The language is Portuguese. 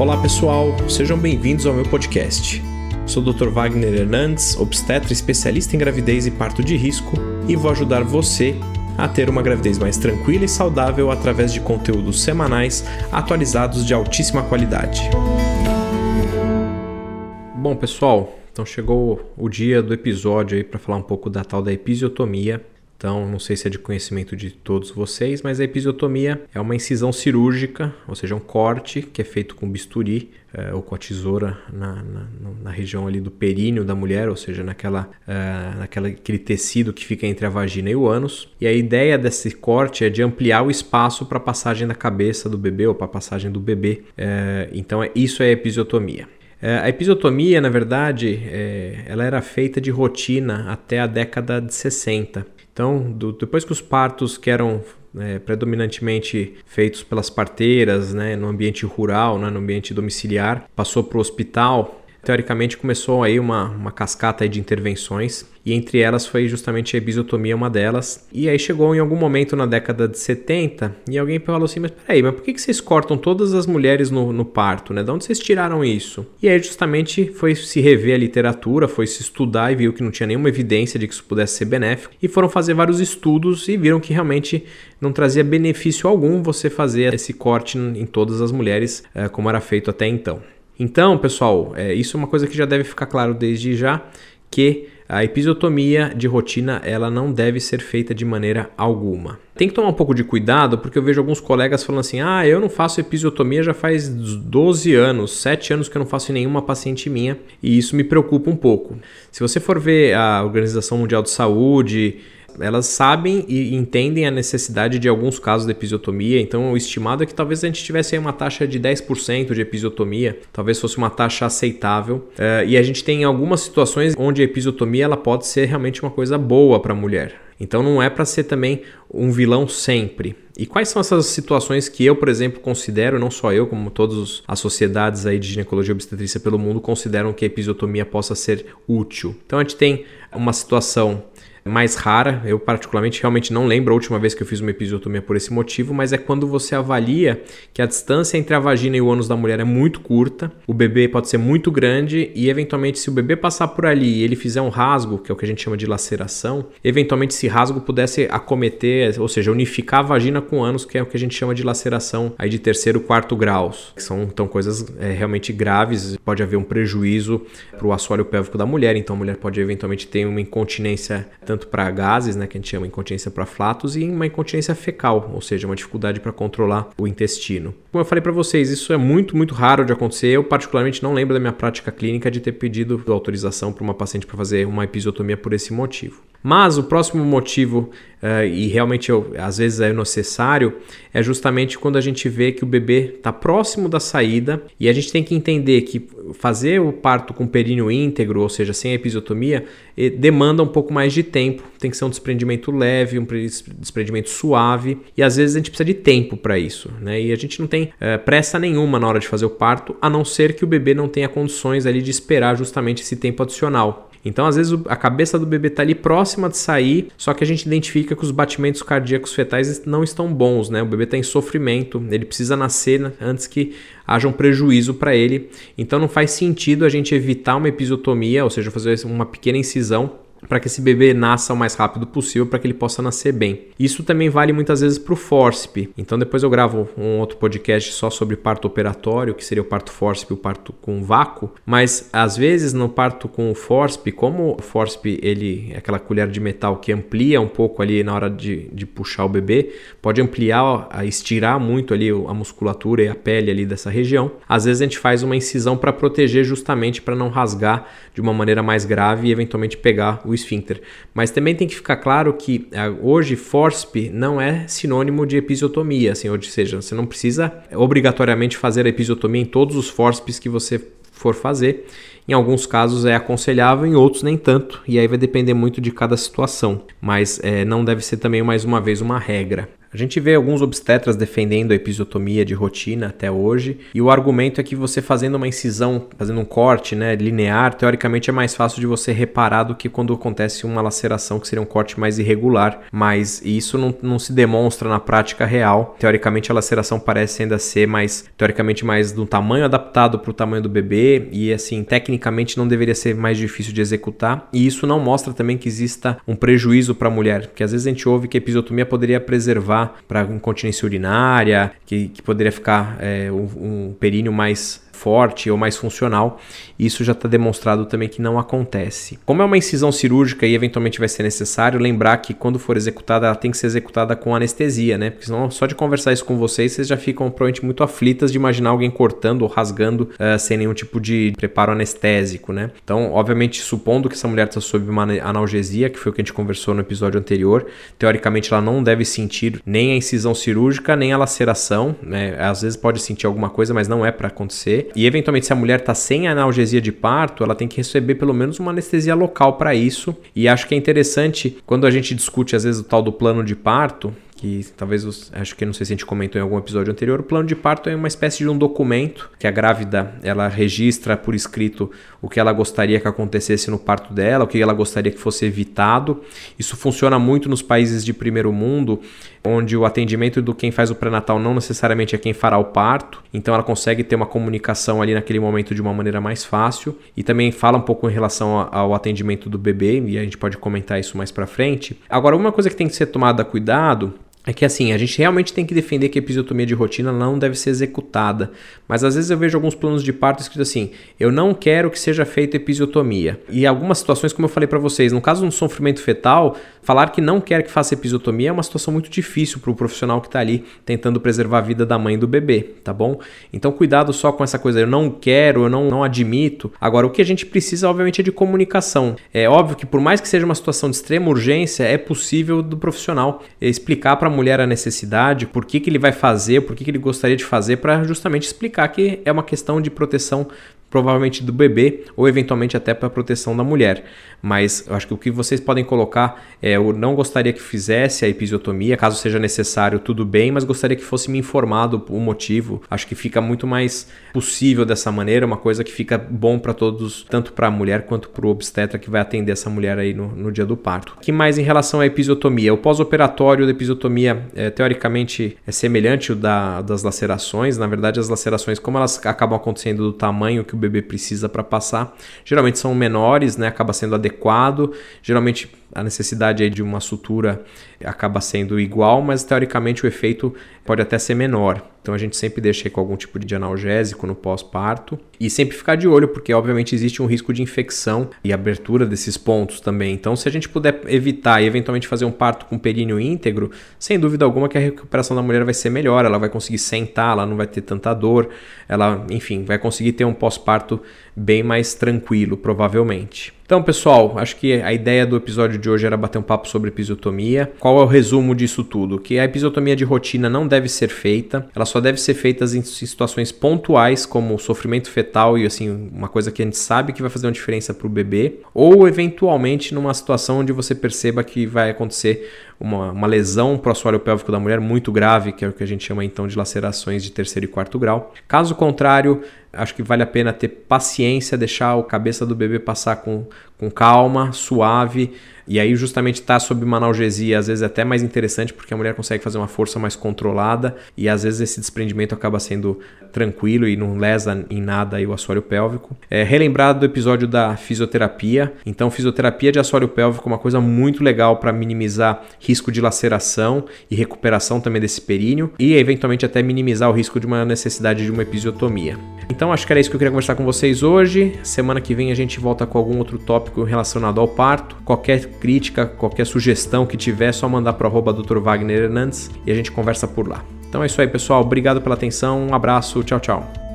Olá pessoal, sejam bem-vindos ao meu podcast. Sou o Dr. Wagner Hernandes, obstetra especialista em gravidez e parto de risco, e vou ajudar você a ter uma gravidez mais tranquila e saudável através de conteúdos semanais atualizados de altíssima qualidade. Bom, pessoal, então chegou o dia do episódio aí para falar um pouco da tal da episiotomia. Então, não sei se é de conhecimento de todos vocês, mas a episiotomia é uma incisão cirúrgica, ou seja, um corte que é feito com bisturi é, ou com a tesoura na, na, na, região ali do períneo da mulher, ou seja, naquela, é, naquela aquele tecido que fica entre a vagina e o ânus. E a ideia desse corte é de ampliar o espaço para a passagem da cabeça do bebê ou para a passagem do bebê. É, então, é, isso é episiotomia. A episiotomia, na verdade, ela era feita de rotina até a década de 60. Então, do, depois que os partos que eram é, predominantemente feitos pelas parteiras, né, no ambiente rural, né, no ambiente domiciliar, passou para o hospital, teoricamente começou aí uma, uma cascata de intervenções e entre elas foi justamente a episiotomia uma delas. E aí chegou em algum momento na década de 70 e alguém falou assim, mas peraí, mas por que, que vocês cortam todas as mulheres no, no parto, né? De onde vocês tiraram isso? E aí justamente foi se rever a literatura, foi se estudar e viu que não tinha nenhuma evidência de que isso pudesse ser benéfico e foram fazer vários estudos e viram que realmente não trazia benefício algum você fazer esse corte em todas as mulheres eh, como era feito até então. Então, pessoal, é, isso é uma coisa que já deve ficar claro desde já, que a episiotomia de rotina ela não deve ser feita de maneira alguma. Tem que tomar um pouco de cuidado, porque eu vejo alguns colegas falando assim: ah, eu não faço episiotomia já faz 12 anos, 7 anos que eu não faço em nenhuma paciente minha, e isso me preocupa um pouco. Se você for ver a Organização Mundial de Saúde, elas sabem e entendem a necessidade de alguns casos de episiotomia, então o estimado é que talvez a gente tivesse uma taxa de 10% de episiotomia, talvez fosse uma taxa aceitável, uh, e a gente tem algumas situações onde a episiotomia ela pode ser realmente uma coisa boa para a mulher. Então não é para ser também um vilão sempre. E quais são essas situações que eu, por exemplo, considero, não só eu, como todas as sociedades aí de ginecologia e obstetrícia pelo mundo consideram que a episiotomia possa ser útil? Então a gente tem uma situação mais rara. Eu, particularmente, realmente não lembro a última vez que eu fiz uma episiotomia por esse motivo, mas é quando você avalia que a distância entre a vagina e o ânus da mulher é muito curta, o bebê pode ser muito grande e, eventualmente, se o bebê passar por ali e ele fizer um rasgo, que é o que a gente chama de laceração, eventualmente esse rasgo pudesse acometer, ou seja, unificar a vagina com o ânus, que é o que a gente chama de laceração aí de terceiro, quarto graus, que são então coisas é, realmente graves, pode haver um prejuízo para o assoalho pélvico da mulher, então a mulher pode eventualmente ter uma incontinência tanto para gases, né, que a gente chama incontinência para flatos, e uma incontinência fecal, ou seja, uma dificuldade para controlar o intestino. Como eu falei para vocês, isso é muito, muito raro de acontecer. Eu, particularmente, não lembro da minha prática clínica de ter pedido autorização para uma paciente para fazer uma episiotomia por esse motivo. Mas o próximo motivo, uh, e realmente eu, às vezes é necessário, é justamente quando a gente vê que o bebê está próximo da saída e a gente tem que entender que fazer o parto com períneo íntegro, ou seja, sem episiotomia, demanda um pouco mais de tempo. Tem que ser um desprendimento leve, um desprendimento suave e às vezes a gente precisa de tempo para isso. Né? E a gente não tem uh, pressa nenhuma na hora de fazer o parto, a não ser que o bebê não tenha condições ali de esperar justamente esse tempo adicional. Então, às vezes, a cabeça do bebê está ali próxima de sair, só que a gente identifica que os batimentos cardíacos fetais não estão bons, né? O bebê está em sofrimento, ele precisa nascer né, antes que haja um prejuízo para ele. Então, não faz sentido a gente evitar uma episiotomia, ou seja, fazer uma pequena incisão para que esse bebê nasça o mais rápido possível para que ele possa nascer bem. Isso também vale muitas vezes para o FORSP. Então depois eu gravo um outro podcast só sobre parto operatório, que seria o parto FORSP, o parto com vácuo. Mas às vezes no parto com o FORSP, como o FORSP ele é aquela colher de metal que amplia um pouco ali na hora de, de puxar o bebê, pode ampliar, estirar muito ali a musculatura e a pele ali dessa região. Às vezes a gente faz uma incisão para proteger justamente para não rasgar de uma maneira mais grave e eventualmente pegar o esfíncter. Mas também tem que ficar claro que ah, hoje FORSP não é sinônimo de episiotomia, assim, ou seja, você não precisa obrigatoriamente fazer a episiotomia em todos os FORSPs que você for fazer. Em alguns casos é aconselhável, em outros nem tanto, e aí vai depender muito de cada situação. Mas é, não deve ser também mais uma vez uma regra. A gente vê alguns obstetras defendendo a episiotomia de rotina até hoje, e o argumento é que você fazendo uma incisão, fazendo um corte né, linear, teoricamente é mais fácil de você reparar do que quando acontece uma laceração, que seria um corte mais irregular, mas isso não, não se demonstra na prática real. Teoricamente a laceração parece ainda ser mais, teoricamente mais do tamanho adaptado para o tamanho do bebê, e assim, tecnicamente não deveria ser mais difícil de executar, e isso não mostra também que exista um prejuízo para a mulher, porque às vezes a gente ouve que a episiotomia poderia preservar para incontinência urinária, que, que poderia ficar é, um, um períneo mais forte ou mais funcional. Isso já está demonstrado também que não acontece. Como é uma incisão cirúrgica e eventualmente vai ser necessário, lembrar que quando for executada, ela tem que ser executada com anestesia, né? Porque senão, só de conversar isso com vocês, vocês já ficam provavelmente muito aflitas de imaginar alguém cortando ou rasgando uh, sem nenhum tipo de preparo anestésico, né? Então, obviamente, supondo que essa mulher está sob uma analgesia, que foi o que a gente conversou no episódio anterior, teoricamente ela não deve sentir nem a incisão cirúrgica, nem a laceração, né? Às vezes pode sentir alguma coisa, mas não é para acontecer. E eventualmente, se a mulher está sem analgesia de parto, ela tem que receber pelo menos uma anestesia local para isso. E acho que é interessante quando a gente discute às vezes o tal do plano de parto, que talvez acho que não sei se a gente comentou em algum episódio anterior, o plano de parto é uma espécie de um documento que a grávida ela registra por escrito o que ela gostaria que acontecesse no parto dela, o que ela gostaria que fosse evitado. Isso funciona muito nos países de primeiro mundo, onde o atendimento do quem faz o pré-natal não necessariamente é quem fará o parto, então ela consegue ter uma comunicação ali naquele momento de uma maneira mais fácil e também fala um pouco em relação ao atendimento do bebê e a gente pode comentar isso mais para frente. Agora, uma coisa que tem que ser tomada cuidado é que assim, a gente realmente tem que defender que a episiotomia de rotina não deve ser executada. Mas às vezes eu vejo alguns planos de parto escrito assim: eu não quero que seja feita episiotomia. E algumas situações, como eu falei para vocês, no caso de um sofrimento fetal, falar que não quer que faça episiotomia é uma situação muito difícil para o profissional que está ali tentando preservar a vida da mãe e do bebê, tá bom? Então cuidado só com essa coisa, eu não quero, eu não, não admito. Agora, o que a gente precisa, obviamente, é de comunicação. É óbvio que por mais que seja uma situação de extrema urgência, é possível do profissional explicar para a mulher a necessidade, por que, que ele vai fazer, por que, que ele gostaria de fazer, para justamente explicar que é uma questão de proteção provavelmente do bebê ou eventualmente até para proteção da mulher. Mas eu acho que o que vocês podem colocar é: eu não gostaria que fizesse a episiotomia, caso seja necessário, tudo bem, mas gostaria que fosse me informado o motivo. Acho que fica muito mais possível dessa maneira, uma coisa que fica bom para todos, tanto para a mulher quanto para o obstetra que vai atender essa mulher aí no, no dia do parto. O que mais em relação à episiotomia? O pós-operatório da episiotomia, é, teoricamente, é semelhante ao da, das lacerações. Na verdade, as lacerações, como elas acabam acontecendo do tamanho que o bebê precisa para passar, geralmente são menores, né? Acaba sendo adequado. Geralmente a necessidade de uma sutura acaba sendo igual, mas teoricamente o efeito pode até ser menor. Então a gente sempre deixa com algum tipo de analgésico no pós-parto e sempre ficar de olho, porque obviamente existe um risco de infecção e abertura desses pontos também. Então, se a gente puder evitar e eventualmente fazer um parto com períneo íntegro, sem dúvida alguma que a recuperação da mulher vai ser melhor, ela vai conseguir sentar, ela não vai ter tanta dor, ela, enfim, vai conseguir ter um pós-parto bem mais tranquilo, provavelmente. Então, pessoal, acho que a ideia do episódio de hoje era bater um papo sobre episiotomia. Qual é o resumo disso tudo? Que a episiotomia de rotina não deve ser feita, ela só deve ser feita em situações pontuais, como sofrimento fetal e assim, uma coisa que a gente sabe que vai fazer uma diferença para o bebê, ou eventualmente numa situação onde você perceba que vai acontecer uma, uma lesão pro assoalho pélvico da mulher muito grave, que é o que a gente chama então de lacerações de terceiro e quarto grau. Caso contrário, acho que vale a pena ter paciência, deixar a cabeça do bebê passar com, com calma, suave, e aí, justamente tá sob uma analgesia, às vezes é até mais interessante, porque a mulher consegue fazer uma força mais controlada e às vezes esse desprendimento acaba sendo tranquilo e não lesa em nada aí o assoalho pélvico. É, relembrar do episódio da fisioterapia. Então, fisioterapia de assoalho pélvico é uma coisa muito legal para minimizar risco de laceração e recuperação também desse períneo e eventualmente até minimizar o risco de uma necessidade de uma episiotomia. Então, acho que era isso que eu queria conversar com vocês hoje. Semana que vem a gente volta com algum outro tópico relacionado ao parto. Qualquer crítica, qualquer sugestão que tiver, é só mandar para o Dr. Wagner Hernandes e a gente conversa por lá. Então é isso aí, pessoal. Obrigado pela atenção. Um abraço. Tchau, tchau.